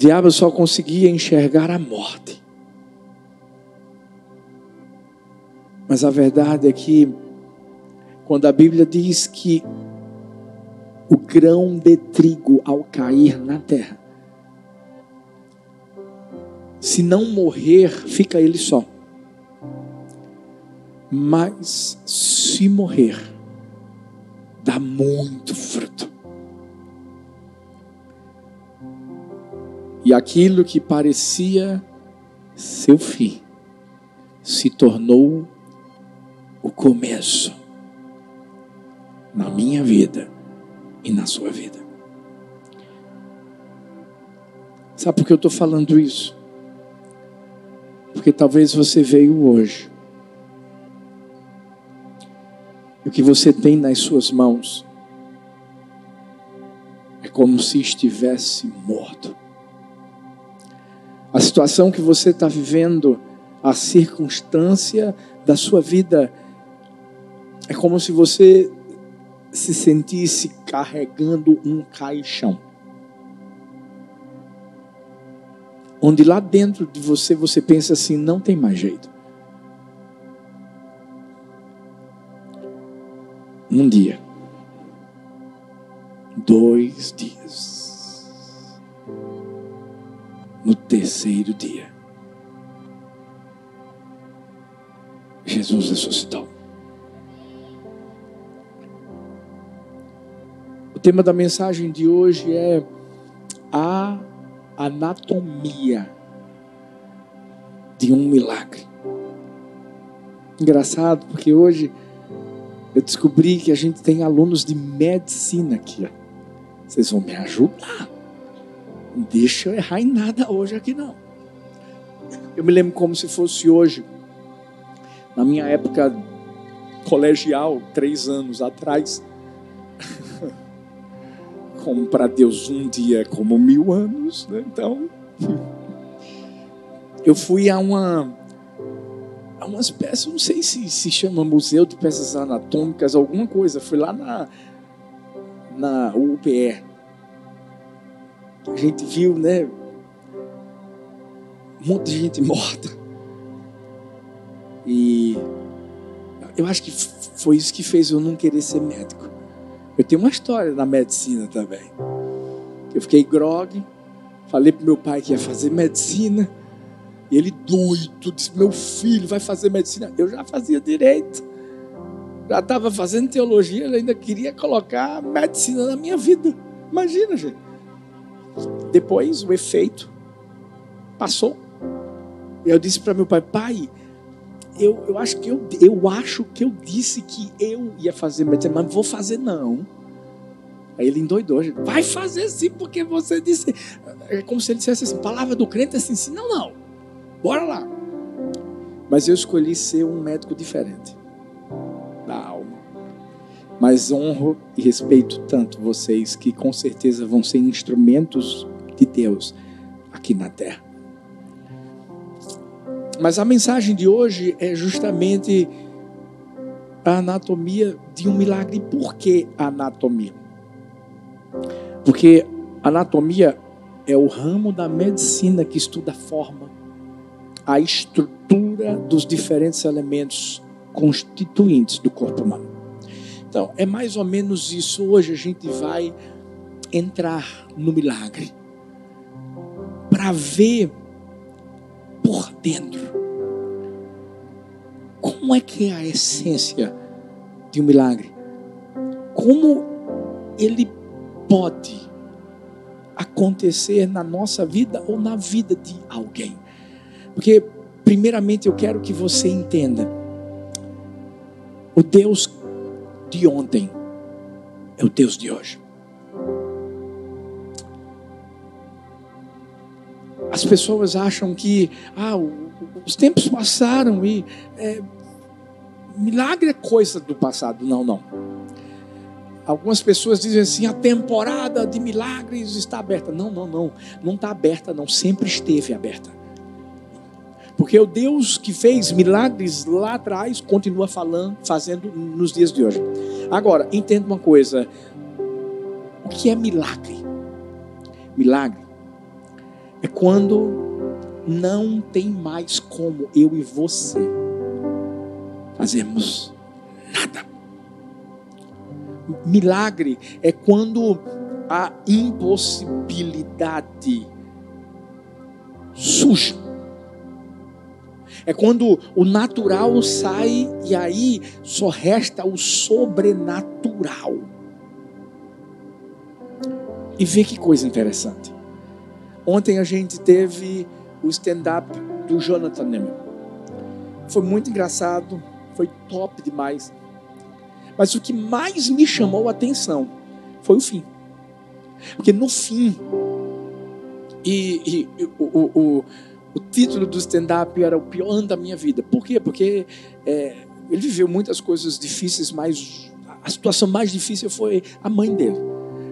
diabo só conseguia enxergar a morte. Mas a verdade é que, quando a Bíblia diz que o grão de trigo ao cair na terra, se não morrer, fica ele só. Mas se morrer, dá muito fruto. E aquilo que parecia seu fim se tornou o começo na minha vida e na sua vida. Sabe por que eu estou falando isso? Porque talvez você veio hoje. E o que você tem nas suas mãos é como se estivesse morto. A situação que você está vivendo, a circunstância da sua vida, é como se você se sentisse carregando um caixão. Onde lá dentro de você você pensa assim: não tem mais jeito. Um dia, dois dias, no terceiro dia, Jesus ressuscitou. O tema da mensagem de hoje é a anatomia de um milagre. Engraçado, porque hoje eu descobri que a gente tem alunos de medicina aqui. Vocês vão me ajudar. Não deixa eu errar em nada hoje aqui, não. Eu me lembro como se fosse hoje, na minha época colegial, três anos atrás. como para Deus um dia é como mil anos, né? então eu fui a uma a uma espécie, não sei se se chama Museu de Peças Anatômicas, alguma coisa, fui lá na na UPE. A gente viu, né? Um monte de gente morta. E eu acho que foi isso que fez eu não querer ser médico. Eu tenho uma história na medicina também. Eu fiquei grog, falei pro meu pai que ia fazer medicina. E ele doido, disse: Meu filho vai fazer medicina. Eu já fazia direito, já estava fazendo teologia, ele ainda queria colocar medicina na minha vida. Imagina, gente. Depois o efeito passou. E eu disse para meu pai: Pai, eu, eu acho que eu, eu acho que eu disse que eu ia fazer mas não vou fazer não. Aí ele endoidou, vai fazer sim, porque você disse. É como se ele dissesse assim, palavra do crente assim, sim, não, não. Bora lá. Mas eu escolhi ser um médico diferente da alma. Mas honro e respeito tanto vocês que com certeza vão ser instrumentos de Deus aqui na terra. Mas a mensagem de hoje é justamente a anatomia de um milagre. Por que anatomia? Porque anatomia é o ramo da medicina que estuda a forma, a estrutura dos diferentes elementos constituintes do corpo humano. Então, é mais ou menos isso. Hoje a gente vai entrar no milagre para ver por dentro. Como é que é a essência de um milagre? Como ele pode acontecer na nossa vida ou na vida de alguém? Porque, primeiramente, eu quero que você entenda: o Deus de ontem é o Deus de hoje. As pessoas acham que ah, os tempos passaram e é, milagre é coisa do passado. Não, não. Algumas pessoas dizem assim: a temporada de milagres está aberta. Não, não, não. Não está aberta, não. Sempre esteve aberta. Porque o Deus que fez milagres lá atrás continua falando, fazendo nos dias de hoje. Agora, entenda uma coisa: o que é milagre? Milagre é quando não tem mais como eu e você fazermos nada. Milagre é quando a impossibilidade surge. É quando o natural sai e aí só resta o sobrenatural. E vê que coisa interessante. Ontem a gente teve o stand-up do Jonathan Neyman. Foi muito engraçado, foi top demais. Mas o que mais me chamou a atenção foi o fim. Porque no fim, e, e o, o, o, o, título do stand-up era o pior ano da minha vida. Por quê? Porque é, ele viveu muitas coisas difíceis, mas a situação mais difícil foi a mãe dele.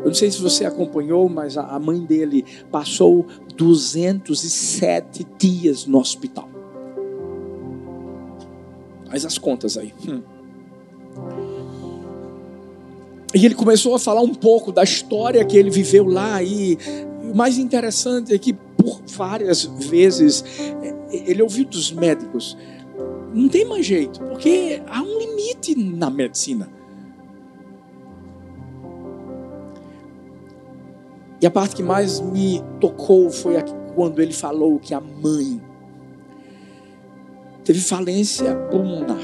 Eu não sei se você acompanhou, mas a mãe dele passou 207 dias no hospital. Faz as contas aí. Hum. E ele começou a falar um pouco da história que ele viveu lá. E o mais interessante é que, por várias vezes, ele ouviu dos médicos: não tem mais jeito, porque há um limite na medicina. E a parte que mais me tocou foi quando ele falou que a mãe teve falência pulmonar.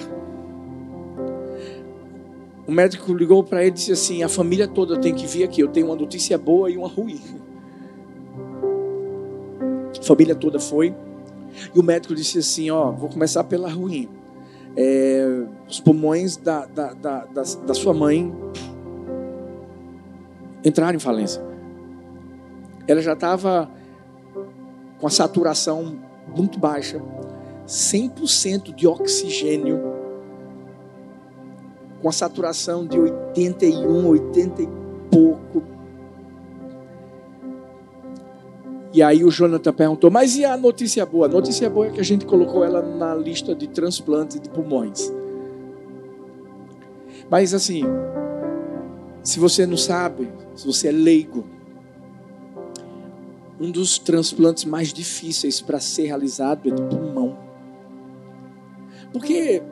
O médico ligou para ele e disse assim: A família toda tem que vir aqui. Eu tenho uma notícia boa e uma ruim. A família toda foi. E o médico disse assim: Ó, vou começar pela ruim. É, os pulmões da, da, da, da, da sua mãe entraram em falência ela já estava com a saturação muito baixa, 100% de oxigênio, com a saturação de 81, 80 e pouco. E aí o Jonathan perguntou, mas e a notícia boa? A notícia boa é que a gente colocou ela na lista de transplante de pulmões. Mas assim, se você não sabe, se você é leigo, um dos transplantes mais difíceis para ser realizado é do pulmão. Porque,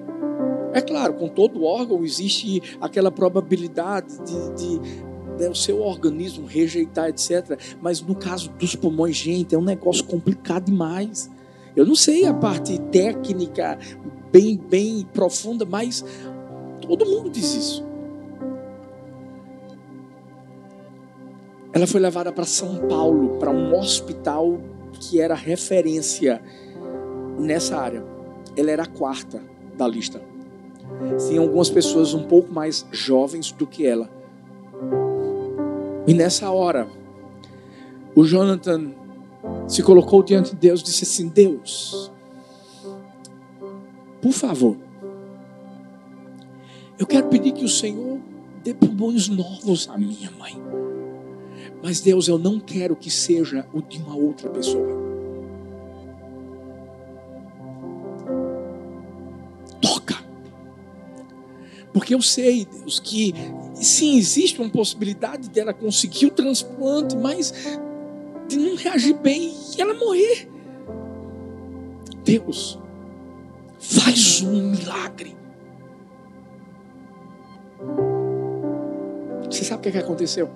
é claro, com todo órgão existe aquela probabilidade de, de, de o seu organismo rejeitar, etc. Mas no caso dos pulmões, gente, é um negócio complicado demais. Eu não sei a parte técnica bem, bem profunda, mas todo mundo diz isso. Ela foi levada para São Paulo, para um hospital que era referência nessa área. Ela era a quarta da lista. Tinha algumas pessoas um pouco mais jovens do que ela. E nessa hora, o Jonathan se colocou diante de Deus e disse assim: Deus, por favor, eu quero pedir que o Senhor dê pulmões novos à minha mãe. Mas Deus, eu não quero que seja o de uma outra pessoa. Toca. Porque eu sei, Deus, que sim, existe uma possibilidade dela conseguir o transplante, mas de não reagir bem e ela morrer. Deus, faz um milagre. Você sabe o que, aconteceu?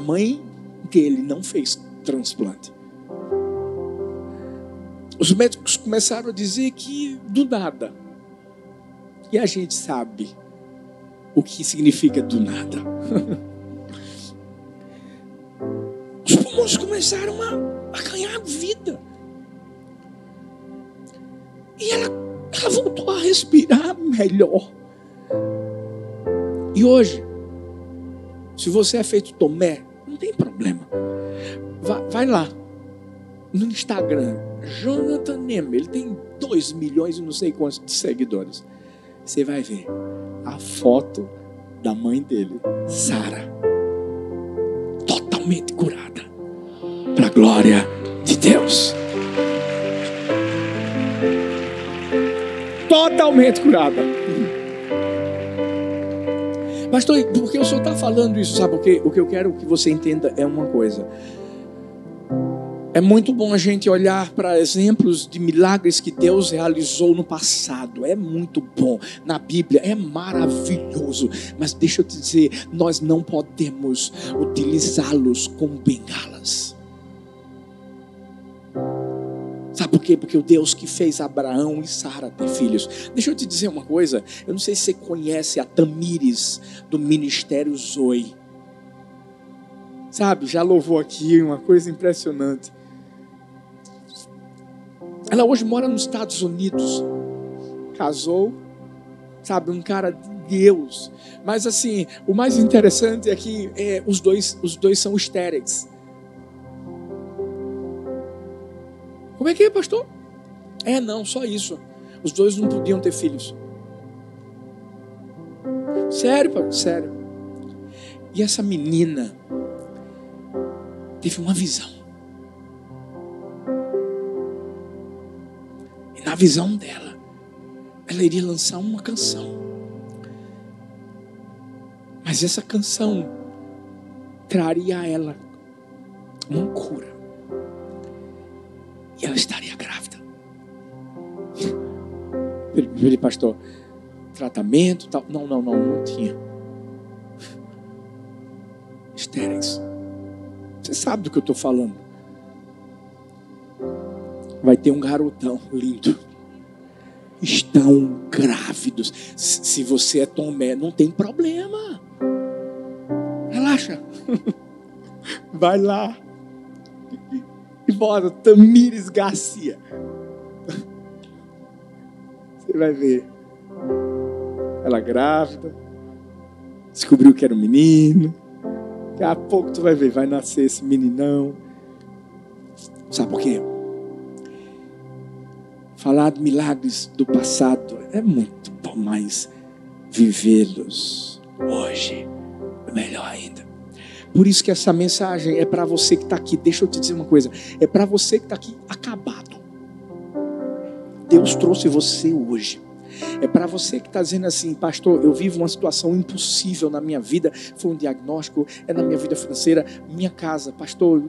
A mãe dele não fez transplante. Os médicos começaram a dizer que do nada. E a gente sabe o que significa do nada. Os pulmões começaram a, a ganhar vida. E ela, ela voltou a respirar melhor. E hoje, se você é feito Tomé, tem problema. Vai, vai lá no Instagram, Jonathan Neme, ele tem 2 milhões e não sei quantos de seguidores. Você vai ver a foto da mãe dele, Sara, totalmente curada, para a glória de Deus. Totalmente curada. Pastor, por que o senhor está falando isso? Sabe o que? O que eu quero que você entenda é uma coisa. É muito bom a gente olhar para exemplos de milagres que Deus realizou no passado. É muito bom. Na Bíblia é maravilhoso. Mas deixa eu te dizer, nós não podemos utilizá-los como bengalas. Sabe por quê? Porque o Deus que fez Abraão e Sara ter filhos. Deixa eu te dizer uma coisa. Eu não sei se você conhece a Tamires do Ministério Zoe. Sabe, já louvou aqui uma coisa impressionante. Ela hoje mora nos Estados Unidos. Casou, sabe, um cara de Deus. Mas assim, o mais interessante é que é, os, dois, os dois são estéreis. Como é que é, pastor? É, não, só isso. Os dois não podiam ter filhos. Sério, pastor? Sério. E essa menina teve uma visão. na visão dela, ela iria lançar uma canção. Mas essa canção traria a ela uma cura. E ela estaria grávida. Ele, pastor, tratamento tal. Não, não, não, não tinha. Estéreis. Você sabe do que eu estou falando vai ter um garotão lindo. Estão grávidos. Se você é Tomé, não tem problema. Relaxa. Vai lá. Bora, Tamires Garcia. Você vai ver. Ela grávida. Descobriu que era um menino. Daqui a pouco tu vai ver, vai nascer esse meninão. Sabe por quê? Falar de milagres do passado é muito bom, mas vivê-los hoje é melhor ainda. Por isso que essa mensagem é para você que está aqui. Deixa eu te dizer uma coisa: é para você que está aqui acabado. Deus trouxe você hoje. É para você que está dizendo assim, pastor, eu vivo uma situação impossível na minha vida. Foi um diagnóstico, é na minha vida financeira, minha casa, pastor.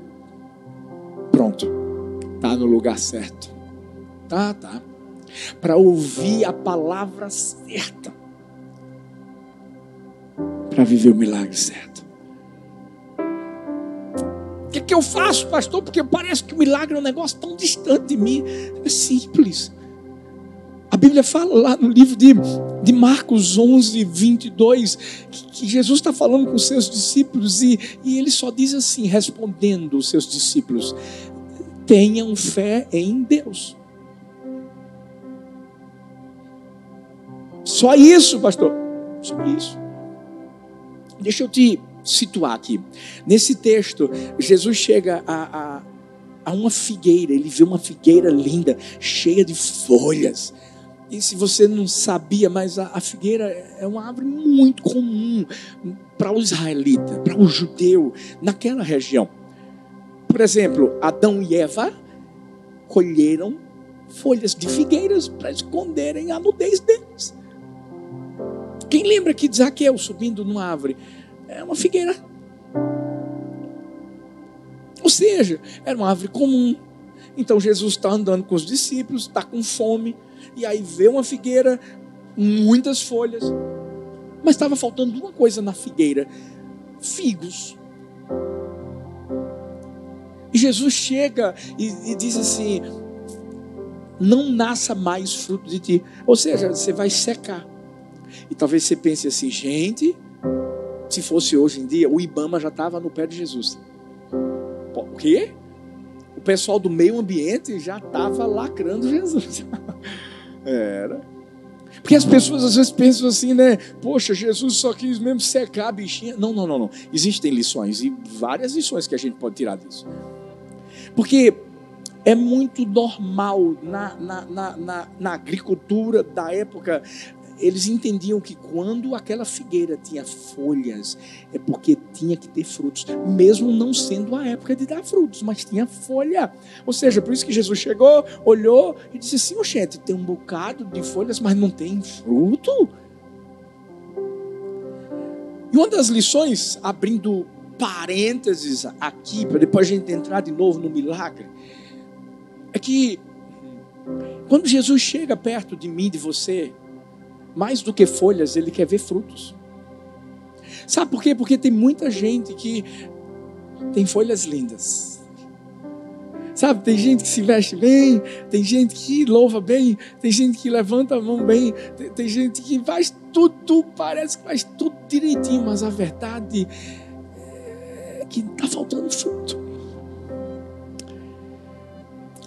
Pronto, está no lugar certo. Tá, tá. Para ouvir a palavra certa. Para viver o milagre certo. Que eu faço, pastor? Porque parece que o milagre é um negócio tão distante de mim. É simples. A Bíblia fala lá no livro de, de Marcos 11, 22, que, que Jesus está falando com os seus discípulos e, e ele só diz assim, respondendo os seus discípulos: tenham fé em Deus. Só isso, pastor. Só isso. Deixa eu te situar aqui. Nesse texto, Jesus chega a, a, a uma figueira, ele vê uma figueira linda, cheia de folhas. E se você não sabia, mas a, a figueira é uma árvore muito comum para o israelita, para o judeu, naquela região. Por exemplo, Adão e Eva colheram folhas de figueiras para esconderem a nudez deles. Quem lembra que Zaqueu subindo numa árvore? É uma figueira. Ou seja, era uma árvore comum. Então Jesus está andando com os discípulos, está com fome, e aí vê uma figueira, muitas folhas, mas estava faltando uma coisa na figueira: figos. E Jesus chega e, e diz assim: não nasça mais fruto de ti. Ou seja, você vai secar. E talvez você pense assim, gente, se fosse hoje em dia, o Ibama já estava no pé de Jesus. O quê? O pessoal do meio ambiente já estava lacrando Jesus. Era. Porque as pessoas às vezes pensam assim, né? Poxa, Jesus só quis mesmo secar a bichinha. Não, não, não, não. Existem lições e várias lições que a gente pode tirar disso. Porque é muito normal na, na, na, na, na agricultura da época eles entendiam que quando aquela figueira tinha folhas, é porque tinha que ter frutos, mesmo não sendo a época de dar frutos, mas tinha folha. Ou seja, por isso que Jesus chegou, olhou e disse assim: Oxente, tem um bocado de folhas, mas não tem fruto. E uma das lições, abrindo parênteses aqui, para depois a gente entrar de novo no milagre, é que quando Jesus chega perto de mim, de você, mais do que folhas, ele quer ver frutos. Sabe por quê? Porque tem muita gente que tem folhas lindas. Sabe, tem gente que se veste bem, tem gente que louva bem, tem gente que levanta a mão bem, tem, tem gente que faz tudo, parece que faz tudo direitinho, mas a verdade é que está faltando fruto.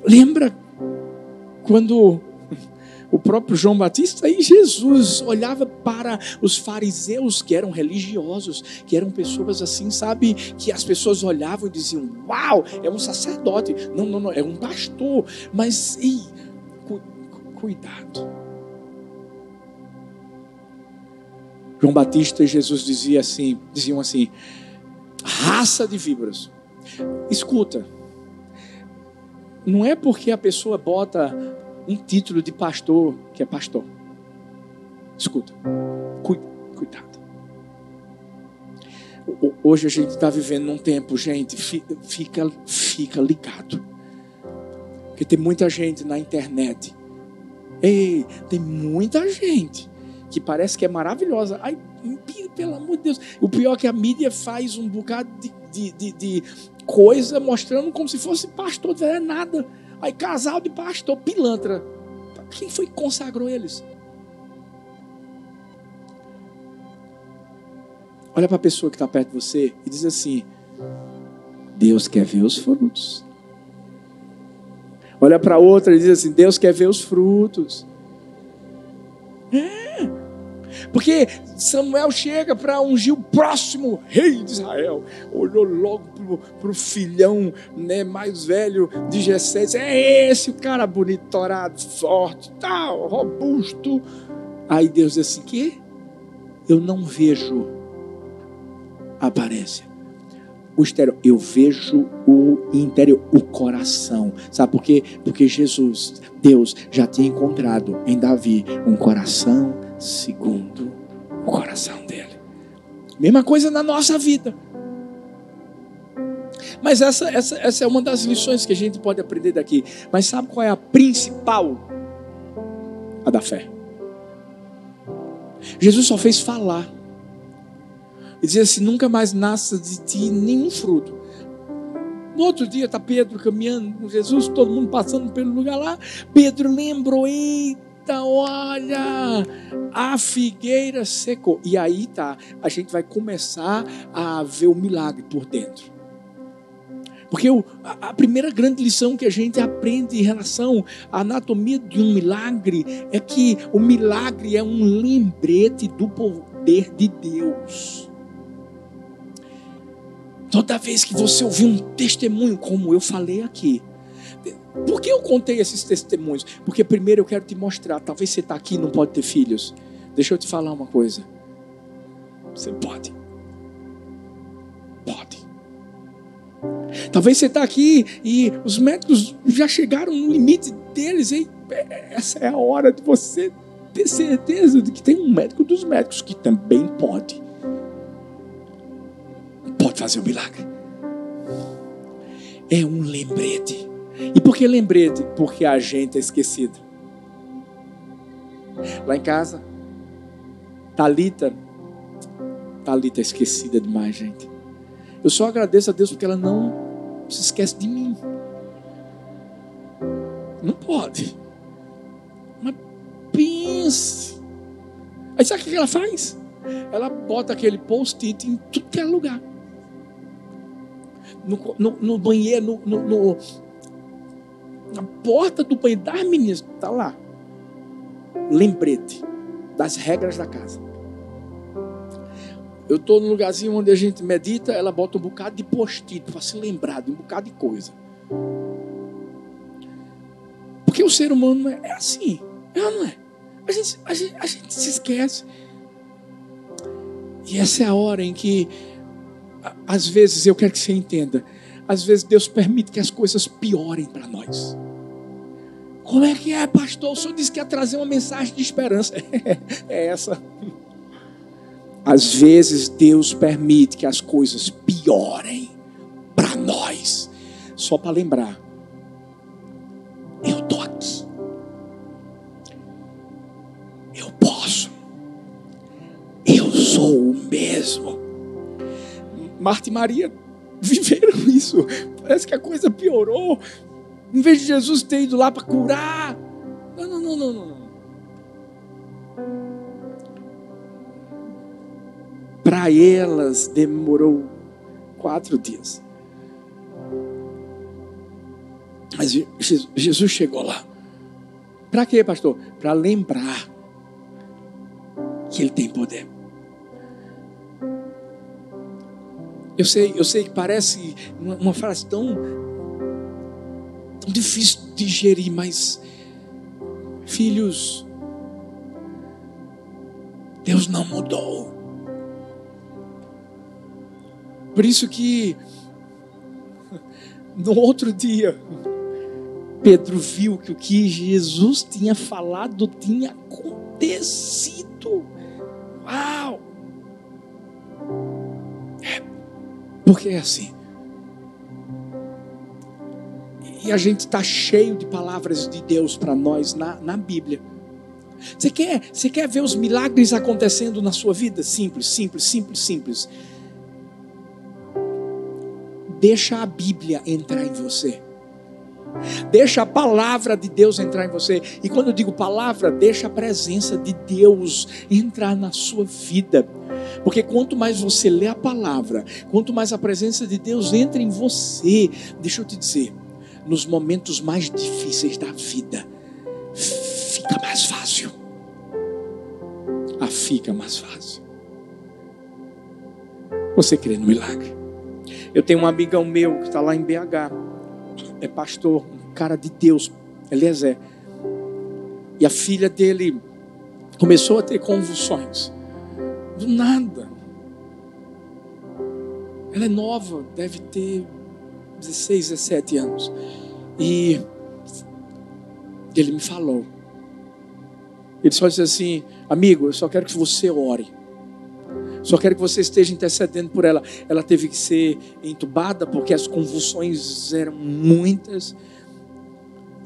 Lembra quando o próprio João Batista e Jesus olhava para os fariseus que eram religiosos, que eram pessoas assim, sabe, que as pessoas olhavam e diziam: "Uau, é um sacerdote". Não, não, não, é um pastor. Mas cu cuidado. João Batista e Jesus dizia assim, diziam assim: "Raça de víboras". Escuta. Não é porque a pessoa bota um título de pastor que é pastor. Escuta, cuidado. Hoje a gente está vivendo num tempo, gente, fica, fica ligado. Porque tem muita gente na internet. Ei, tem muita gente que parece que é maravilhosa. Ai, pelo amor de Deus. O pior é que a mídia faz um bocado de, de, de, de coisa mostrando como se fosse pastor, não é nada. Aí casal de pastor, pilantra. Quem foi que consagrou eles? Olha para a pessoa que está perto de você e diz assim: Deus quer ver os frutos. Olha para outra e diz assim: Deus quer ver os frutos. É. Porque Samuel chega para ungir o próximo rei de Israel. Olhou logo para o filhão né, mais velho de Jessé. É esse o cara bonito, torado, forte, tal, robusto. Aí Deus disse assim: que? Eu não vejo a aparência. O exterior, eu vejo o interior, o coração. Sabe por quê? Porque Jesus, Deus, já tinha encontrado em Davi um coração segundo o coração dele. Mesma coisa na nossa vida. Mas essa, essa, essa é uma das lições que a gente pode aprender daqui. Mas sabe qual é a principal? A da fé. Jesus só fez falar. E dizia assim: nunca mais nasça de ti nenhum fruto. No outro dia está Pedro caminhando com Jesus, todo mundo passando pelo lugar lá. Pedro lembrou: eita Eita, olha, a figueira secou. E aí tá, a gente vai começar a ver o milagre por dentro. Porque a primeira grande lição que a gente aprende em relação à anatomia de um milagre é que o milagre é um lembrete do poder de Deus. Toda vez que você ouvir um testemunho, como eu falei aqui, por que eu contei esses testemunhos? Porque primeiro eu quero te mostrar. Talvez você está aqui e não pode ter filhos. Deixa eu te falar uma coisa. Você pode. Pode. Talvez você está aqui e os médicos já chegaram no limite deles. E essa é a hora de você ter certeza de que tem um médico dos médicos que também pode. Pode fazer o um milagre. É um lembrete e por que lembrete? Porque a gente é esquecido. Lá em casa, Talita, Talita é esquecida demais, gente. Eu só agradeço a Deus porque ela não se esquece de mim. Não pode. Mas pense. Aí sabe o que ela faz? Ela bota aquele post-it em tudo que é lugar. No, no, no banheiro, no, no, na porta do banheiro das meninas, está lá. Lembrete das regras da casa. Eu estou num lugarzinho onde a gente medita, ela bota um bocado de post-it para se lembrar de um bocado de coisa. Porque o ser humano é assim, é não é? A gente, a gente, a gente se esquece. E essa é a hora em que, às vezes, eu quero que você entenda, às vezes Deus permite que as coisas piorem para nós. Como é que é, pastor? O senhor disse que ia trazer uma mensagem de esperança. é essa. Às vezes Deus permite que as coisas piorem para nós, só para lembrar: eu estou aqui, eu posso, eu sou o mesmo. Marta e Maria viveram isso, parece que a coisa piorou. Em vez de Jesus ter ido lá para curar, não, não, não, não, não. Para elas demorou quatro dias. Mas Jesus chegou lá. Para quê, pastor? Para lembrar que Ele tem poder. Eu sei, eu sei que parece uma, uma frase tão, tão difícil de digerir, mas filhos, Deus não mudou. Por isso que no outro dia Pedro viu que o que Jesus tinha falado tinha acontecido. Uau! É, porque é assim. E a gente está cheio de palavras de Deus para nós na, na Bíblia. Você quer, você quer ver os milagres acontecendo na sua vida? Simples, simples, simples, simples. Deixa a Bíblia entrar em você. Deixa a palavra de Deus entrar em você. E quando eu digo palavra, deixa a presença de Deus entrar na sua vida. Porque quanto mais você lê a palavra, quanto mais a presença de Deus entra em você, deixa eu te dizer, nos momentos mais difíceis da vida, fica mais fácil. Ah, fica mais fácil. Você crê no milagre? Eu tenho um amigão meu que está lá em BH é pastor, um cara de Deus, Eliezer. E a filha dele começou a ter convulsões. Do nada. Ela é nova, deve ter 16, 17 anos. E ele me falou. Ele só disse assim: Amigo, eu só quero que você ore. Só quero que você esteja intercedendo por ela. Ela teve que ser entubada porque as convulsões eram muitas.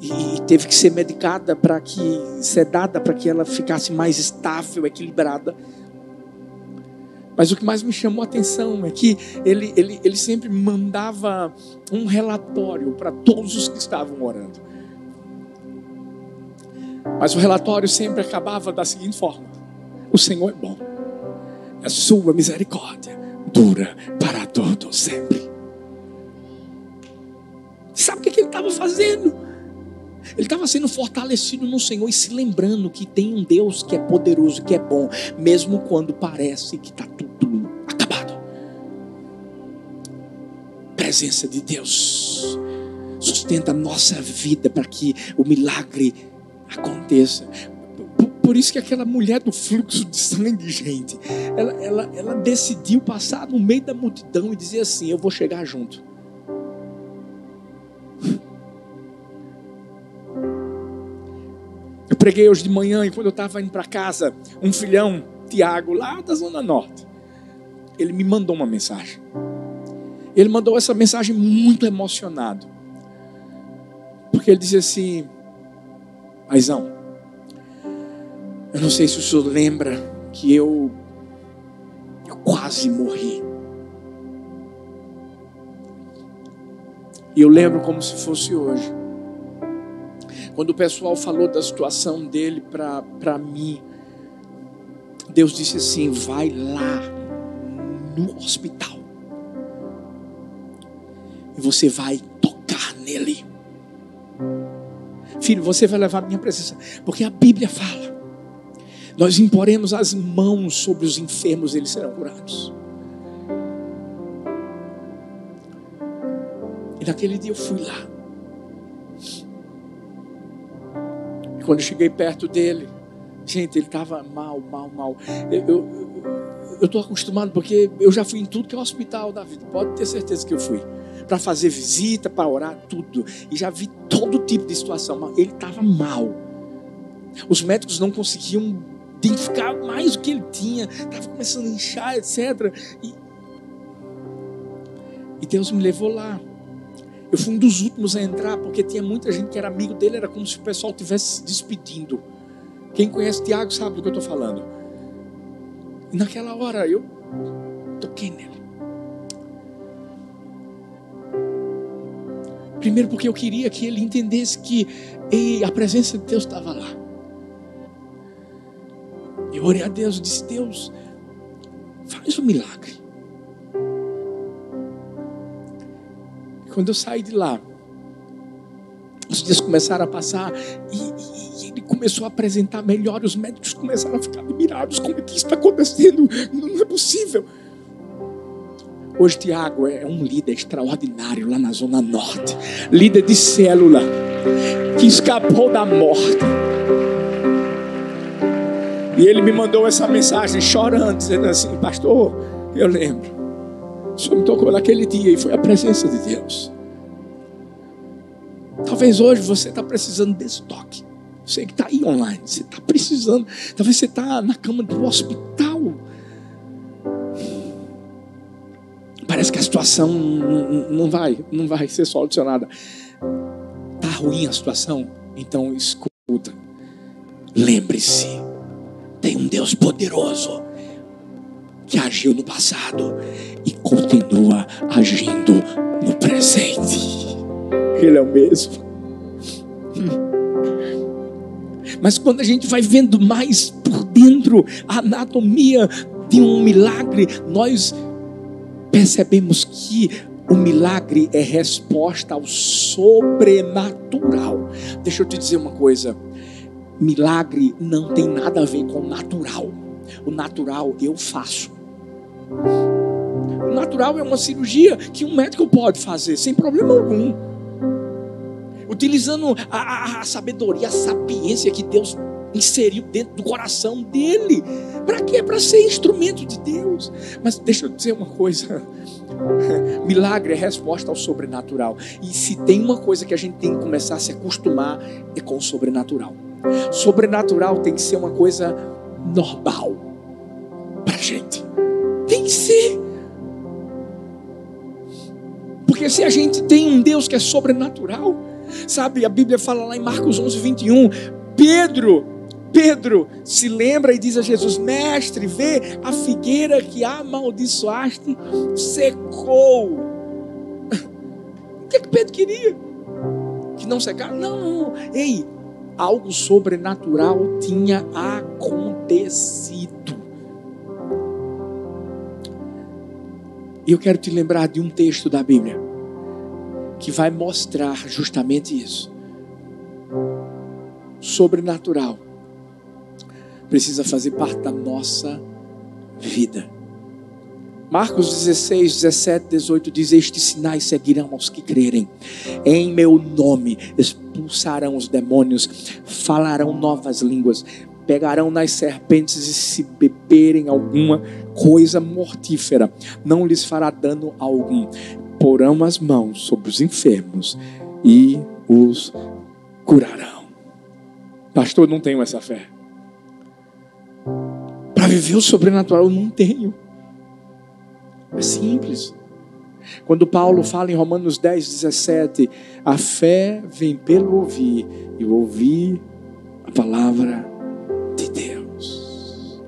E teve que ser medicada para que, sedada para que ela ficasse mais estável, equilibrada. Mas o que mais me chamou a atenção é que ele, ele, ele sempre mandava um relatório para todos os que estavam orando. Mas o relatório sempre acabava da seguinte forma: O Senhor é bom a sua misericórdia dura para todo sempre. Sabe o que ele estava fazendo? Ele estava sendo fortalecido no Senhor e se lembrando que tem um Deus que é poderoso, que é bom, mesmo quando parece que está tudo Presença de Deus sustenta a nossa vida para que o milagre aconteça. Por isso que aquela mulher do fluxo de sangue, gente, ela, ela, ela decidiu passar no meio da multidão e dizer assim: Eu vou chegar junto. Eu preguei hoje de manhã e quando eu estava indo para casa, um filhão, Tiago, lá da Zona Norte, ele me mandou uma mensagem. Ele mandou essa mensagem muito emocionado. Porque ele dizia assim: Paizão, eu não sei se o senhor lembra que eu, eu quase morri. E eu lembro como se fosse hoje. Quando o pessoal falou da situação dele para mim, Deus disse assim: vai lá no hospital. E você vai tocar nele. Filho, você vai levar a minha presença. Porque a Bíblia fala nós imporemos as mãos sobre os enfermos, eles serão curados. E naquele dia eu fui lá. E quando eu cheguei perto dele, gente, ele estava mal, mal, mal. Eu estou acostumado porque eu já fui em tudo que é hospital da vida. Pode ter certeza que eu fui. Para fazer visita, para orar, tudo. E já vi todo tipo de situação. Ele estava mal. Os médicos não conseguiam identificar mais o que ele tinha, estava começando a inchar, etc. E, e Deus me levou lá. Eu fui um dos últimos a entrar, porque tinha muita gente que era amigo dele, era como se o pessoal estivesse se despedindo. Quem conhece Tiago sabe do que eu estou falando. E naquela hora eu toquei nele. Primeiro porque eu queria que ele entendesse que ei, a presença de Deus estava lá. Eu orei a Deus e disse: Deus, faz um milagre. E quando eu saí de lá, os dias começaram a passar e, e, e, ele começou a apresentar melhor. Os médicos começaram a ficar admirados: como é que isso está acontecendo? Não é possível. Hoje Tiago é um líder extraordinário lá na Zona Norte, líder de célula, que escapou da morte. E ele me mandou essa mensagem chorando, dizendo assim: Pastor, eu lembro. O Senhor me tocou naquele dia e foi a presença de Deus. Talvez hoje você está precisando desse toque. Você que está aí online, você está precisando. Talvez você está na cama do hospital Parece que a situação não vai, não vai ser solucionada. Tá ruim a situação? Então escuta. Lembre-se, tem um Deus poderoso que agiu no passado e continua agindo no presente. Ele é o mesmo. Mas quando a gente vai vendo mais por dentro a anatomia de um milagre, nós percebemos que o milagre é resposta ao sobrenatural. Deixa eu te dizer uma coisa: milagre não tem nada a ver com o natural. O natural eu faço. O natural é uma cirurgia que um médico pode fazer sem problema algum. Utilizando a, a, a sabedoria, a sapiência que Deus inseriu dentro do coração dele. Para quê? Para ser instrumento de Deus. Mas deixa eu dizer uma coisa. Milagre é resposta ao sobrenatural. E se tem uma coisa que a gente tem que começar a se acostumar é com o sobrenatural. Sobrenatural tem que ser uma coisa normal para gente. Tem que ser. Porque se a gente tem um Deus que é sobrenatural, sabe, a Bíblia fala lá em Marcos 11, 21, Pedro Pedro se lembra e diz a Jesus: Mestre, vê a figueira que amaldiçoaste secou. O que, é que Pedro queria? Que não secar? Não. Ei, algo sobrenatural tinha acontecido. E eu quero te lembrar de um texto da Bíblia que vai mostrar justamente isso. Sobrenatural precisa fazer parte da nossa vida. Marcos 16, 17, 18 diz: Estes sinais seguirão aos que crerem. Em meu nome expulsarão os demônios, falarão novas línguas, pegarão nas serpentes e se beberem alguma coisa mortífera, não lhes fará dano algum. Porão as mãos sobre os enfermos e os curarão. Pastor, não tenho essa fé. Viver o sobrenatural eu não tenho. É simples. Quando Paulo fala em Romanos 10, 17, a fé vem pelo ouvir, e ouvir a palavra de Deus.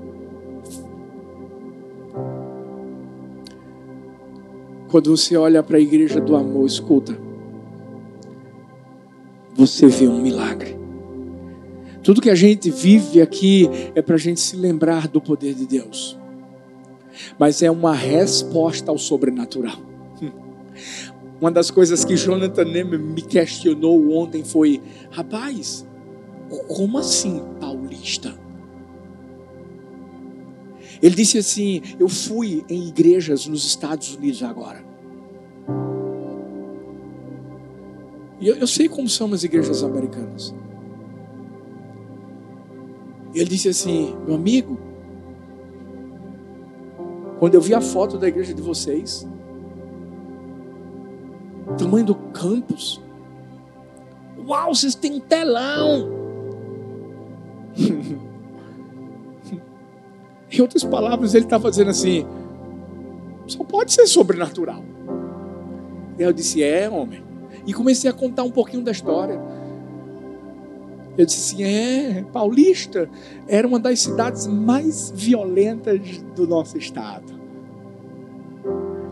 Quando você olha para a igreja do amor, escuta, você vê um milagre. Tudo que a gente vive aqui é para a gente se lembrar do poder de Deus. Mas é uma resposta ao sobrenatural. Uma das coisas que Jonathan Neme me questionou ontem foi: rapaz, como assim paulista? Ele disse assim: Eu fui em igrejas nos Estados Unidos agora. E eu, eu sei como são as igrejas americanas. Ele disse assim: Meu amigo, quando eu vi a foto da igreja de vocês, tamanho do campus, uau, vocês têm um telão. Em outras palavras, ele estava dizendo assim: só pode ser sobrenatural. E eu disse: é, homem. E comecei a contar um pouquinho da história. Eu disse assim: é, Paulista era uma das cidades mais violentas do nosso estado.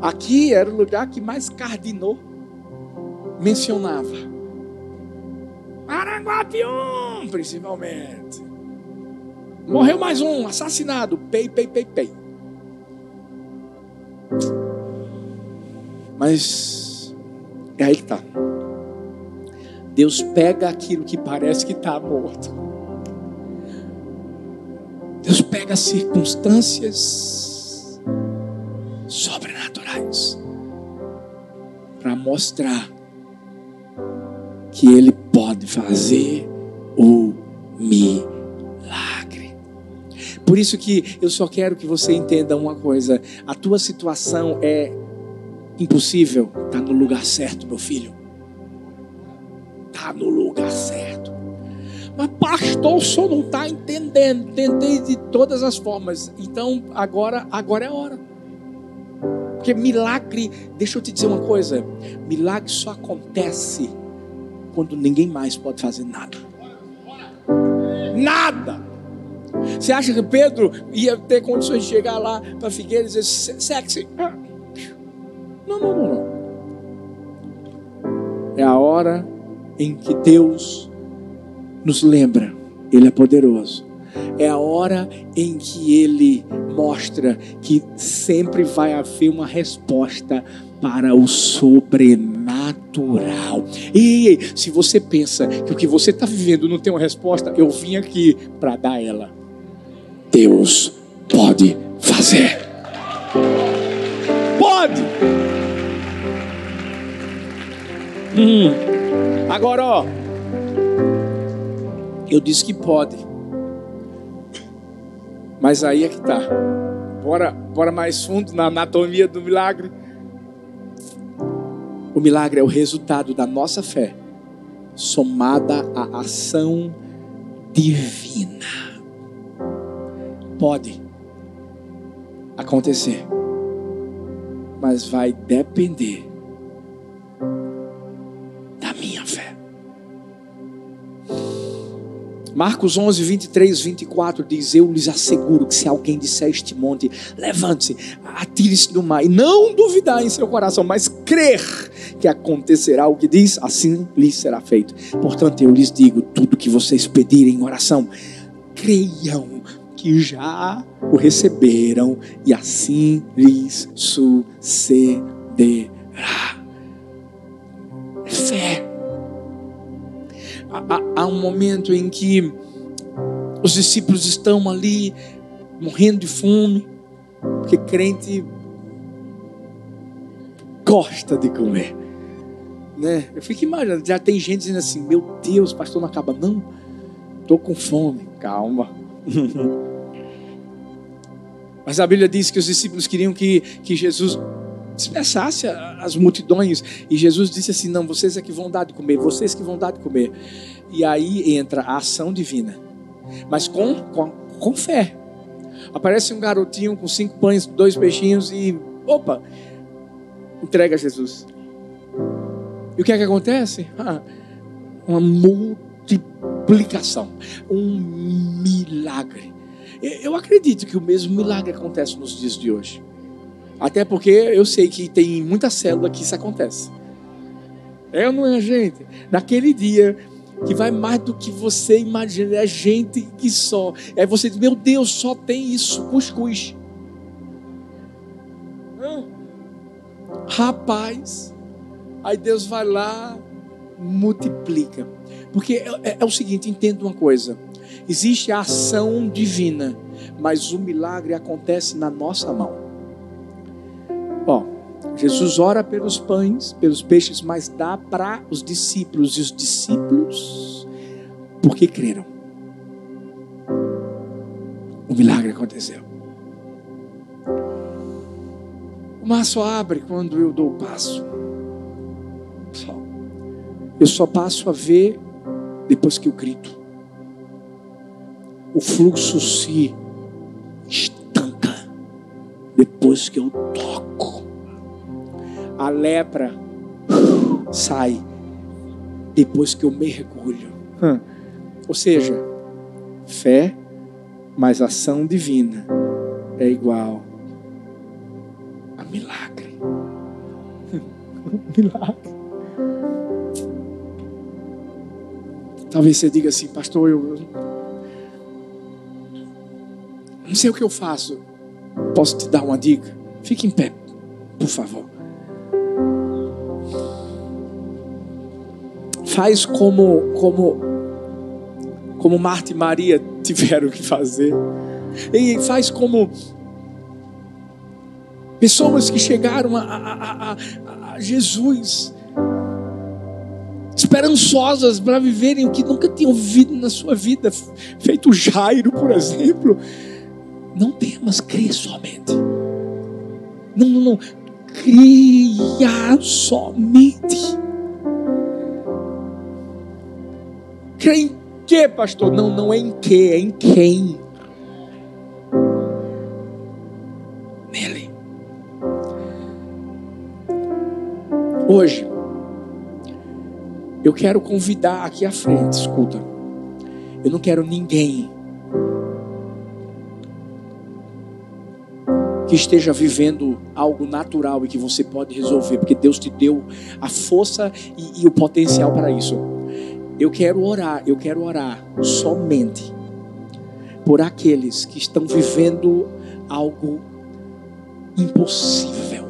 Aqui era o lugar que mais Cardinô mencionava. Aranguapium, principalmente. Morreu mais um, assassinado. Pei, pei, pei, pei. Mas é aí que está. Deus pega aquilo que parece que está morto. Deus pega circunstâncias sobrenaturais para mostrar que Ele pode fazer o milagre. Por isso que eu só quero que você entenda uma coisa: a tua situação é impossível, está no lugar certo, meu filho está no lugar certo. Mas, pastor, o senhor não está entendendo. Tentei de todas as formas. Então, agora, agora é a hora. Porque milagre, deixa eu te dizer uma coisa: milagre só acontece quando ninguém mais pode fazer nada. Nada. Você acha que Pedro ia ter condições de chegar lá para Figueira e dizer sexy? Não, não, não, não. É a hora em que Deus nos lembra, Ele é poderoso. É a hora em que Ele mostra que sempre vai haver uma resposta para o sobrenatural. E se você pensa que o que você está vivendo não tem uma resposta, eu vim aqui para dar ela. Deus pode fazer. Pode. Hum. Agora, ó, eu disse que pode. Mas aí é que tá. Bora, bora mais fundo na anatomia do milagre. O milagre é o resultado da nossa fé, somada à ação divina. Pode acontecer, mas vai depender Marcos 11, 23, 24 diz: Eu lhes asseguro que se alguém disser este monte, levante-se, atire-se no mar, e não duvidar em seu coração, mas crer que acontecerá o que diz, assim lhes será feito. Portanto, eu lhes digo: tudo que vocês pedirem em oração, creiam que já o receberam, e assim lhes sucederá. É fé há, há um momento em que os discípulos estão ali morrendo de fome, porque crente gosta de comer. Né? Eu fico imaginando, já tem gente dizendo assim: Meu Deus, pastor, não acaba, não. Estou com fome, calma. Mas a Bíblia diz que os discípulos queriam que, que Jesus dispersasse as multidões. E Jesus disse assim: Não, vocês é que vão dar de comer, vocês que vão dar de comer. E aí entra a ação divina, mas com, com, com fé. Aparece um garotinho com cinco pães, dois peixinhos e, opa, entrega a Jesus. E o que é que acontece? Ah, uma multiplicação, um milagre. Eu acredito que o mesmo milagre acontece nos dias de hoje. Até porque eu sei que tem muita célula que isso acontece. É ou não é, gente? Naquele dia que vai mais do que você imagina, é gente que só. É você diz, meu Deus, só tem isso, cuscuz. Rapaz, aí Deus vai lá, multiplica. Porque é, é, é o seguinte, entenda uma coisa: existe a ação divina, mas o milagre acontece na nossa mão. Ó, Jesus ora pelos pães, pelos peixes, mas dá para os discípulos, e os discípulos, porque creram. O milagre aconteceu. O mar só abre quando eu dou o passo. Eu só passo a ver depois que eu grito. O fluxo se depois que eu toco. A lepra sai depois que eu mergulho. Hum. Ou seja, fé mais ação divina é igual a milagre. milagre. Talvez você diga assim, pastor, eu não sei o que eu faço. Posso te dar uma dica? Fique em pé, por favor. Faz como como como Marta e Maria tiveram que fazer. E faz como pessoas que chegaram a, a, a, a Jesus esperançosas para viverem o que nunca tinham vivido na sua vida, feito Jairo, por exemplo. Não temas, crê somente. Não, não, não. Cria somente. Crê em que, pastor? Não, não é em que, é em quem. Nele. Hoje, eu quero convidar aqui à frente, escuta. Eu não quero ninguém que esteja vivendo algo natural e que você pode resolver, porque Deus te deu a força e, e o potencial para isso. Eu quero orar, eu quero orar somente por aqueles que estão vivendo algo impossível.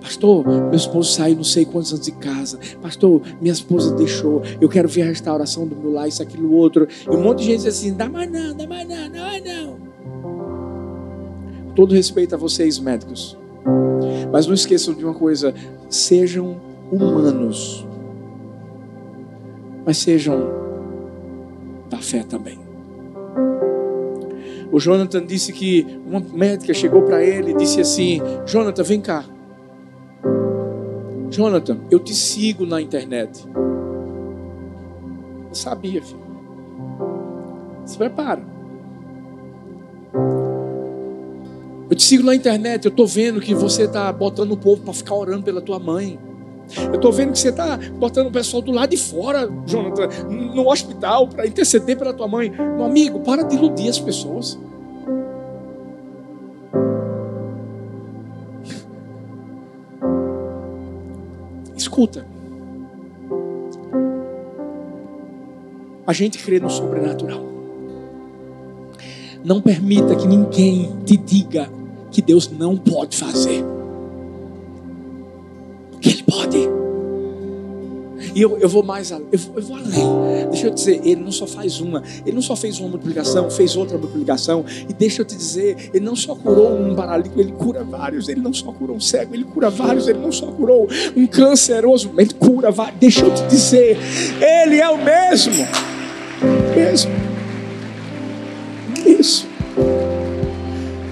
Pastor, meu esposo saiu não sei quantos anos de casa. Pastor, minha esposa deixou. Eu quero ver a restauração do meu lar, isso, aquilo, outro. E um monte de gente diz assim: dá mais não, dá mais não, dá mais não. Todo respeito a vocês, médicos. Mas não esqueçam de uma coisa: sejam humanos mas sejam da fé também. O Jonathan disse que uma médica chegou para ele e disse assim: Jonathan, vem cá. Jonathan, eu te sigo na internet. Eu sabia, filho. Se prepara. Te sigo na internet, eu estou vendo que você está botando o povo para ficar orando pela tua mãe. Eu estou vendo que você está botando o pessoal do lado de fora, Jonathan, no hospital, para interceder pela tua mãe. Meu amigo, para de iludir as pessoas. Escuta. A gente crê no sobrenatural. Não permita que ninguém te diga que Deus não pode fazer que Ele pode. E eu, eu vou mais eu, eu, vou além. Deixa eu dizer, ele não só faz uma, ele não só fez uma multiplicação, fez outra multiplicação. E deixa eu te dizer, ele não só curou um paralítico, ele cura vários. Ele não só curou um cego, ele cura vários. Ele não só curou um canceroso, ele cura vários. Deixa eu te dizer, ele é o mesmo. Mesmo. Isso.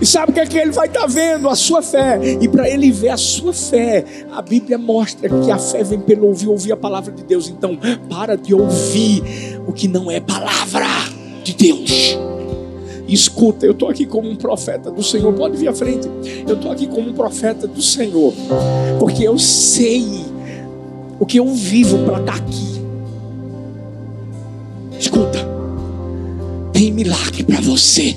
E sabe o que é que ele vai estar tá vendo? A sua fé. E para ele ver a sua fé, a Bíblia mostra que a fé vem pelo ouvir, ouvir a palavra de Deus. Então, para de ouvir o que não é palavra de Deus. Escuta, eu estou aqui como um profeta do Senhor. Pode vir à frente. Eu estou aqui como um profeta do Senhor. Porque eu sei o que eu vivo para estar tá aqui. Escuta, tem milagre para você.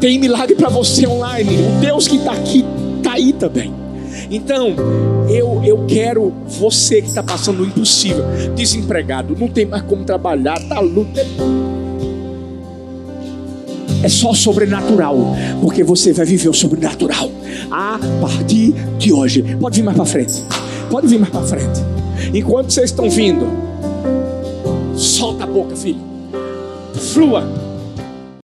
Tem milagre para você online. O Deus que está aqui, está aí também. Então, eu, eu quero você que está passando o impossível, desempregado, não tem mais como trabalhar, está luta. É só sobrenatural, porque você vai viver o sobrenatural a partir de hoje. Pode vir mais para frente. Pode vir mais para frente. Enquanto vocês estão vindo, solta a boca, filho. Flua.